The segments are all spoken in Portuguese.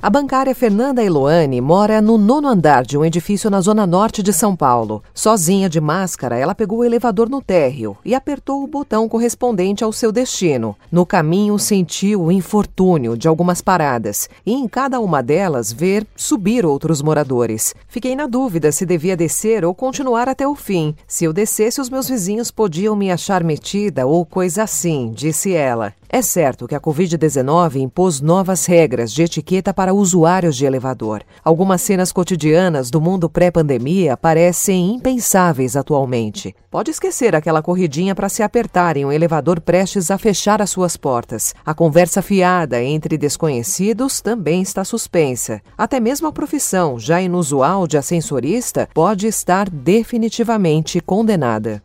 A bancária Fernanda Eloane mora no nono andar de um edifício na zona norte de São Paulo. Sozinha de máscara, ela pegou o elevador no térreo e apertou o botão correspondente ao seu destino. No caminho, sentiu o infortúnio de algumas paradas e em cada uma delas ver subir outros moradores. Fiquei na dúvida se devia descer ou continuar até o fim. Se eu descesse, os meus vizinhos podiam me achar metida ou coisa assim, disse ela. É certo que a Covid-19 impôs novas regras de etiqueta para usuários de elevador. Algumas cenas cotidianas do mundo pré-pandemia parecem impensáveis atualmente. Pode esquecer aquela corridinha para se apertar em um elevador prestes a fechar as suas portas. A conversa fiada entre desconhecidos também está suspensa. Até mesmo a profissão, já inusual de ascensorista, pode estar definitivamente condenada.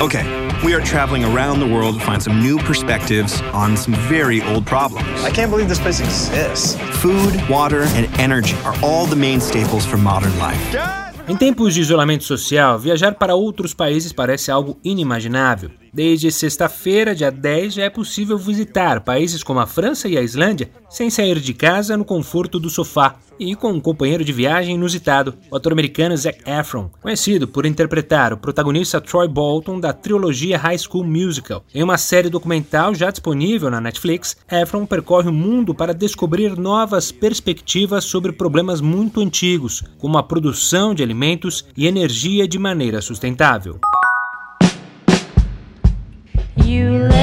Okay, we are traveling around the world to find some new perspectives on some very old problems. I can't believe this place exists. Food, water, and energy are all the main staples for modern life. Em tempos de isolamento social, viajar para outros países parece algo inimaginável. Desde sexta-feira, dia 10, já é possível visitar países como a França e a Islândia sem sair de casa no conforto do sofá e com um companheiro de viagem inusitado, o ator americano Zac Efron, conhecido por interpretar o protagonista Troy Bolton da trilogia High School Musical. Em uma série documental já disponível na Netflix, Efron percorre o mundo para descobrir novas perspectivas sobre problemas muito antigos, como a produção de alimentos e energia de maneira sustentável. You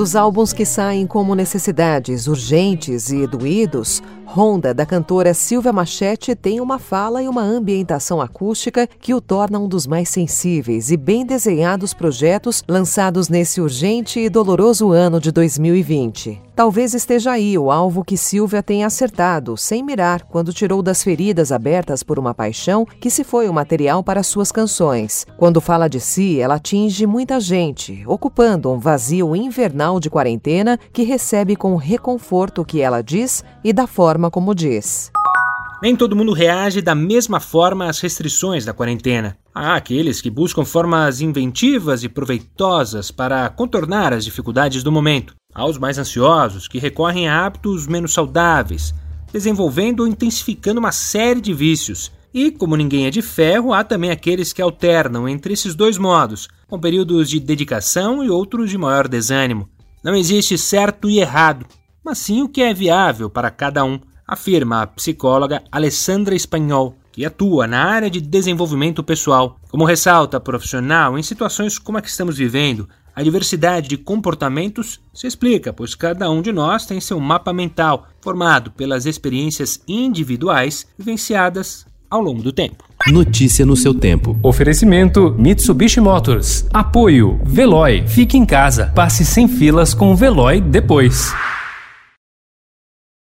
Dos álbuns que saem como necessidades urgentes e doídos, Honda, da cantora Silvia Machete, tem uma fala e uma ambientação acústica que o torna um dos mais sensíveis e bem desenhados projetos lançados nesse urgente e doloroso ano de 2020. Talvez esteja aí o alvo que Silvia tem acertado, sem mirar, quando tirou das feridas abertas por uma paixão que se foi o material para suas canções. Quando fala de si, ela atinge muita gente, ocupando um vazio invernal de quarentena que recebe com reconforto o que ela diz e da forma como diz. Nem todo mundo reage da mesma forma às restrições da quarentena. Há aqueles que buscam formas inventivas e proveitosas para contornar as dificuldades do momento. Há os mais ansiosos que recorrem a hábitos menos saudáveis, desenvolvendo ou intensificando uma série de vícios. E, como ninguém é de ferro, há também aqueles que alternam entre esses dois modos, com períodos de dedicação e outros de maior desânimo. Não existe certo e errado, mas sim o que é viável para cada um, afirma a psicóloga Alessandra Espanhol, que atua na área de desenvolvimento pessoal. Como ressalta a profissional, em situações como a que estamos vivendo, a diversidade de comportamentos se explica, pois cada um de nós tem seu mapa mental, formado pelas experiências individuais vivenciadas ao longo do tempo. Notícia no seu tempo. Oferecimento Mitsubishi Motors. Apoio Veloy. Fique em casa. Passe sem filas com o Veloy depois.